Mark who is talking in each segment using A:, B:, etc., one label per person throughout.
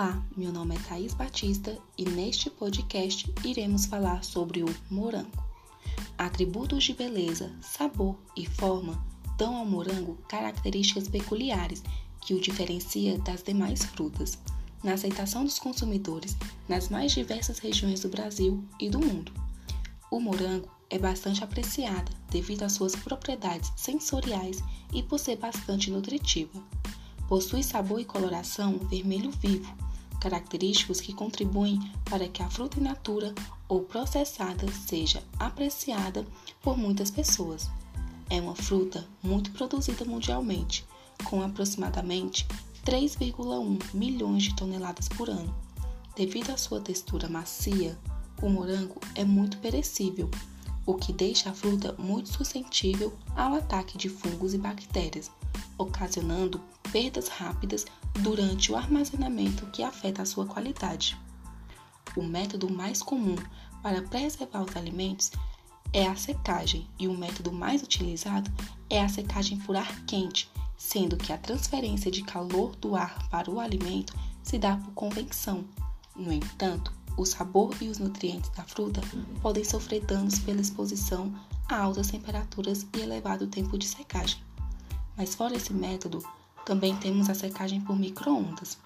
A: Olá, meu nome é Thaís Batista e neste podcast iremos falar sobre o morango. Atributos de beleza, sabor e forma dão ao morango características peculiares que o diferencia das demais frutas, na aceitação dos consumidores nas mais diversas regiões do Brasil e do mundo. O morango é bastante apreciada devido às suas propriedades sensoriais e por ser bastante nutritiva. Possui sabor e coloração vermelho vivo, característicos que contribuem para que a fruta in natura ou processada seja apreciada por muitas pessoas. É uma fruta muito produzida mundialmente, com aproximadamente 3,1 milhões de toneladas por ano. Devido à sua textura macia, o morango é muito perecível, o que deixa a fruta muito suscetível ao ataque de fungos e bactérias, ocasionando perdas rápidas durante o armazenamento que afeta a sua qualidade. O método mais comum para preservar os alimentos é a secagem e o método mais utilizado é a secagem por ar quente, sendo que a transferência de calor do ar para o alimento se dá por convecção. No entanto, o sabor e os nutrientes da fruta podem sofrer danos pela exposição a altas temperaturas e elevado tempo de secagem. Mas fora esse método, também temos a secagem por microondas.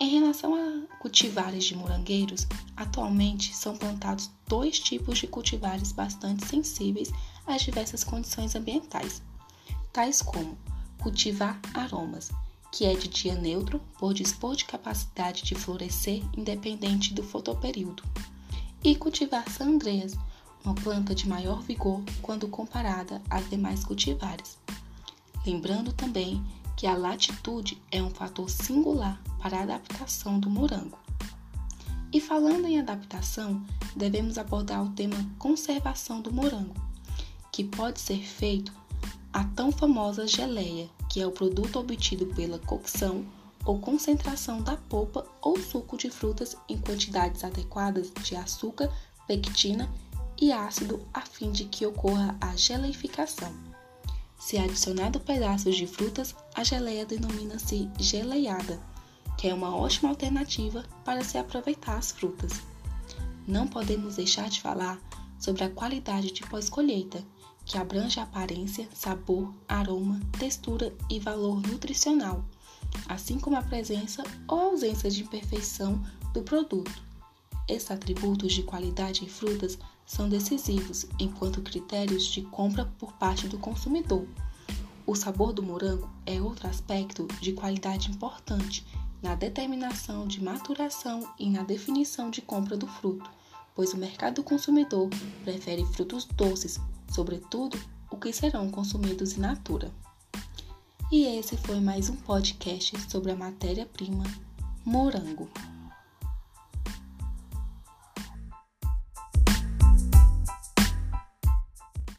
A: Em relação a cultivares de morangueiros, atualmente são plantados dois tipos de cultivares bastante sensíveis às diversas condições ambientais, tais como cultivar aromas, que é de dia neutro por dispor de capacidade de florescer independente do fotoperíodo, e cultivar sandreias, uma planta de maior vigor quando comparada às demais cultivares. Lembrando também que a latitude é um fator singular para a adaptação do morango. E falando em adaptação, devemos abordar o tema conservação do morango, que pode ser feito a tão famosa geleia, que é o produto obtido pela cocção ou concentração da polpa ou suco de frutas em quantidades adequadas de açúcar, pectina e ácido a fim de que ocorra a geleificação. Se adicionado pedaços de frutas, a geleia denomina-se geleiada, que é uma ótima alternativa para se aproveitar as frutas. Não podemos deixar de falar sobre a qualidade de pós-colheita, que abrange a aparência, sabor, aroma, textura e valor nutricional, assim como a presença ou ausência de imperfeição do produto. Esses atributos de qualidade em frutas são decisivos enquanto critérios de compra por parte do consumidor. O sabor do morango é outro aspecto de qualidade importante na determinação de maturação e na definição de compra do fruto, pois o mercado consumidor prefere frutos doces, sobretudo o que serão consumidos in natura. E esse foi mais um podcast sobre a matéria-prima morango.